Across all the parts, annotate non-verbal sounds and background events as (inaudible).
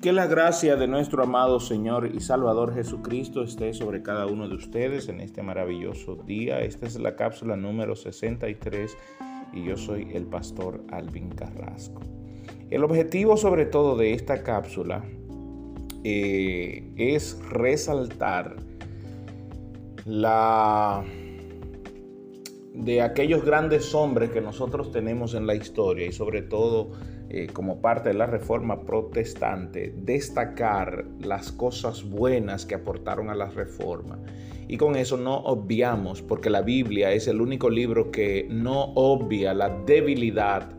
Que la gracia de nuestro amado Señor y Salvador Jesucristo esté sobre cada uno de ustedes en este maravilloso día. Esta es la cápsula número 63 y yo soy el pastor Alvin Carrasco. El objetivo sobre todo de esta cápsula eh, es resaltar la de aquellos grandes hombres que nosotros tenemos en la historia y sobre todo eh, como parte de la reforma protestante, destacar las cosas buenas que aportaron a la reforma. Y con eso no obviamos, porque la Biblia es el único libro que no obvia la debilidad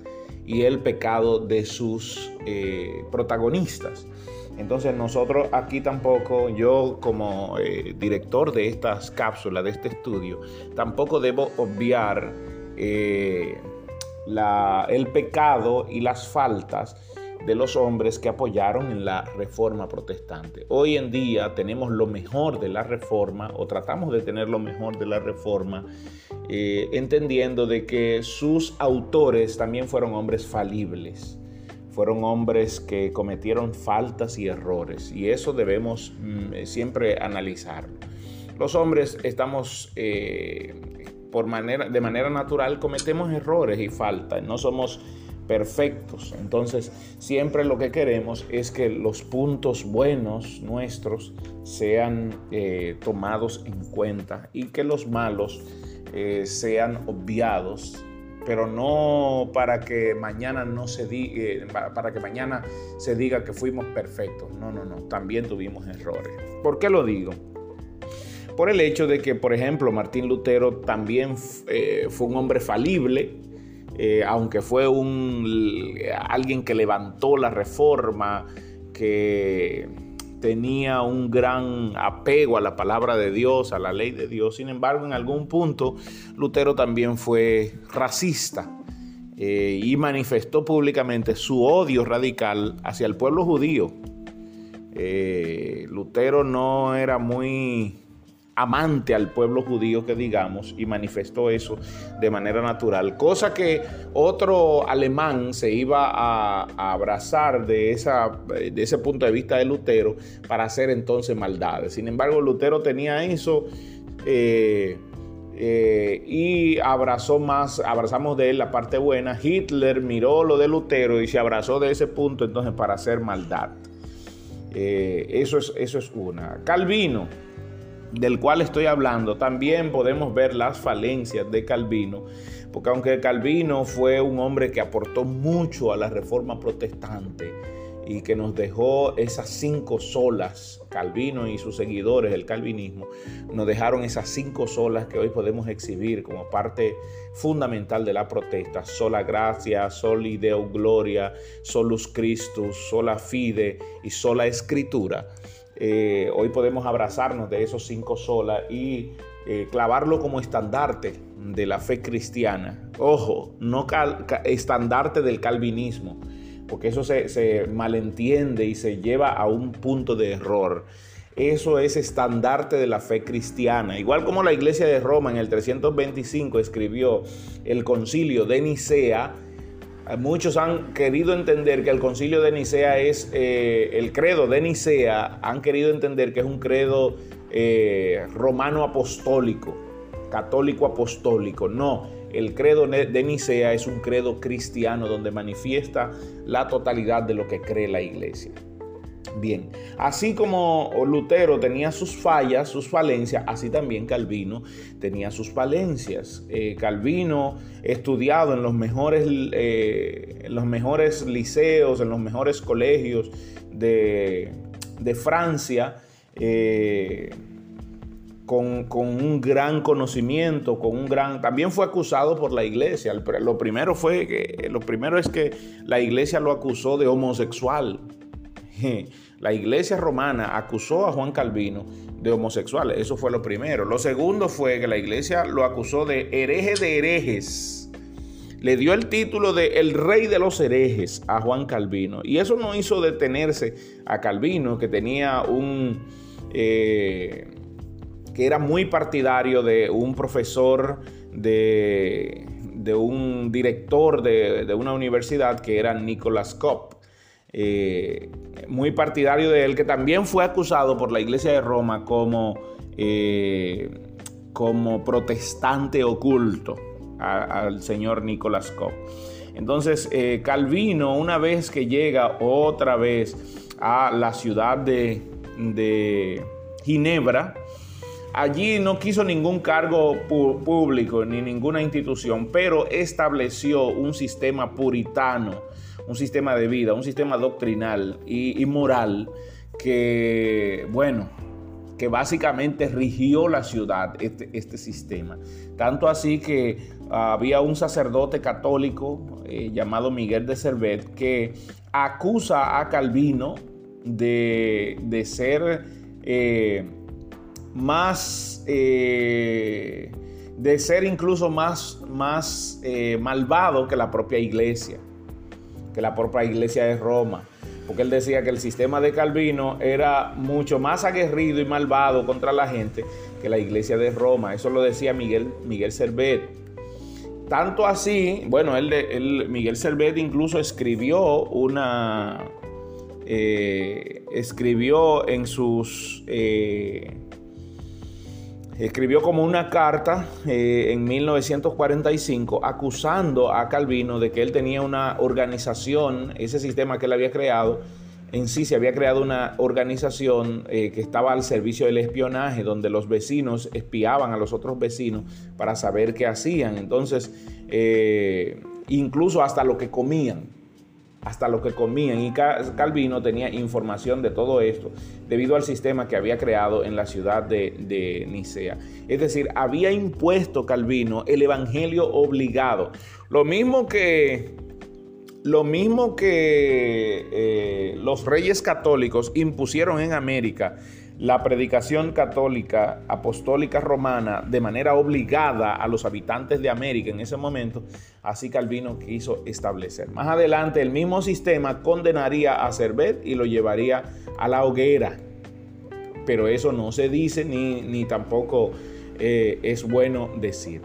y el pecado de sus eh, protagonistas. Entonces nosotros aquí tampoco, yo como eh, director de estas cápsulas, de este estudio, tampoco debo obviar eh, el pecado y las faltas de los hombres que apoyaron en la reforma protestante. Hoy en día tenemos lo mejor de la reforma o tratamos de tener lo mejor de la reforma, eh, entendiendo de que sus autores también fueron hombres falibles fueron hombres que cometieron faltas y errores y eso debemos mm, siempre analizarlo. Los hombres estamos eh, por manera, de manera natural cometemos errores y faltas, no somos perfectos. Entonces, siempre lo que queremos es que los puntos buenos nuestros sean eh, tomados en cuenta y que los malos eh, sean obviados pero no para que mañana no se diga, eh, para que mañana se diga que fuimos perfectos. No, no, no, también tuvimos errores. ¿Por qué lo digo? Por el hecho de que, por ejemplo, Martín Lutero también eh, fue un hombre falible, eh, aunque fue un, alguien que levantó la reforma, que tenía un gran apego a la palabra de Dios, a la ley de Dios. Sin embargo, en algún punto Lutero también fue racista eh, y manifestó públicamente su odio radical hacia el pueblo judío. Eh, Lutero no era muy amante al pueblo judío que digamos y manifestó eso de manera natural, cosa que otro alemán se iba a, abrazar de, esa, de ese punto de vista de Lutero para hacer entonces maldades. Sin embargo, Lutero tenía eso eh, eh, y abrazó más, abrazamos de él la parte buena. Hitler miró lo de Lutero y se abrazó de ese punto entonces para hacer maldad. Eh, eso, es, eso es una. Calvino del cual estoy hablando, también podemos ver las falencias de Calvino, porque aunque Calvino fue un hombre que aportó mucho a la reforma protestante y que nos dejó esas cinco solas, Calvino y sus seguidores del calvinismo, nos dejaron esas cinco solas que hoy podemos exhibir como parte fundamental de la protesta, sola gracia, soli deo gloria, solus Christus, sola fide y sola escritura eh, hoy podemos abrazarnos de esos cinco solas y eh, clavarlo como estandarte de la fe cristiana. Ojo, no estandarte del calvinismo, porque eso se, se malentiende y se lleva a un punto de error. Eso es estandarte de la fe cristiana. Igual como la iglesia de Roma en el 325 escribió el concilio de Nicea, Muchos han querido entender que el concilio de Nicea es eh, el credo de Nicea, han querido entender que es un credo eh, romano apostólico, católico apostólico. No, el credo de Nicea es un credo cristiano donde manifiesta la totalidad de lo que cree la iglesia. Bien, así como Lutero tenía sus fallas, sus falencias, así también Calvino tenía sus falencias. Eh, Calvino, estudiado en los mejores, eh, en los mejores liceos, en los mejores colegios de, Francia, eh, con, con, un gran conocimiento, con un gran... También fue acusado por la iglesia. Lo primero, fue que, lo primero es que la iglesia lo acusó de homosexual. (laughs) La iglesia romana acusó a Juan Calvino de homosexual. Eso fue lo primero. Lo segundo fue que la iglesia lo acusó de hereje de herejes. Le dio el título de el rey de los herejes a Juan Calvino. Y eso no hizo detenerse a Calvino, que tenía un... Eh, que era muy partidario de un profesor de, de un director de, de una universidad que era Nicholas Kopp. Eh, muy partidario de él, que también fue acusado por la Iglesia de Roma como, eh, como protestante oculto al señor Nicolás Koch. Entonces, eh, Calvino, una vez que llega otra vez a la ciudad de Ginebra, allí no quiso ningún cargo público ni ninguna institución, pero estableció un sistema puritano un sistema de vida, un sistema doctrinal y, moral que, bueno, que básicamente rigió la ciudad, este, este sistema. Tanto así que había un sacerdote católico eh, llamado Miguel de Servet que acusa a Calvino de, ser eh, más, eh, de ser incluso más, más malvado que la propia iglesia que la propia iglesia de Roma, porque él decía que el sistema de Calvino era mucho más aguerrido y malvado contra la gente que la iglesia de Roma. Eso lo decía Miguel, Miguel Servet. Tanto así, bueno, él, Miguel Servet incluso escribió una, eh, escribió en sus... Eh, escribió como una carta eh, en 1945 acusando a Calvino de que él tenía una organización, ese sistema que él había creado, en sí se había creado una organización eh, que estaba al servicio del espionaje, donde los vecinos espiaban a los otros vecinos para saber qué hacían. Entonces, eh, incluso hasta lo que comían hasta lo que comían. Y Calvino tenía información de todo esto debido al sistema que había creado en la ciudad de, Nicea. Es decir, había impuesto Calvino el evangelio obligado. Lo mismo que, lo mismo que eh, los reyes católicos impusieron en América la predicación católica apostólica romana de manera obligada a los habitantes de América en ese momento, así Calvino quiso establecer. Más adelante el mismo sistema condenaría a Servet y lo llevaría a la hoguera, pero eso no se dice ni, ni tampoco eh, es bueno decir.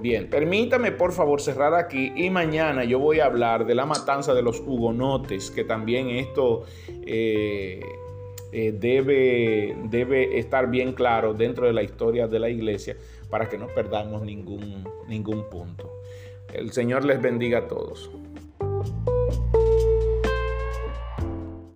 Bien, permítame por favor cerrar aquí y mañana yo voy a hablar de la matanza de los hugonotes, que también esto... Eh, eh, debe, debe estar bien claro dentro de la historia de la iglesia para que no perdamos ningún, ningún punto. El Señor les bendiga a todos.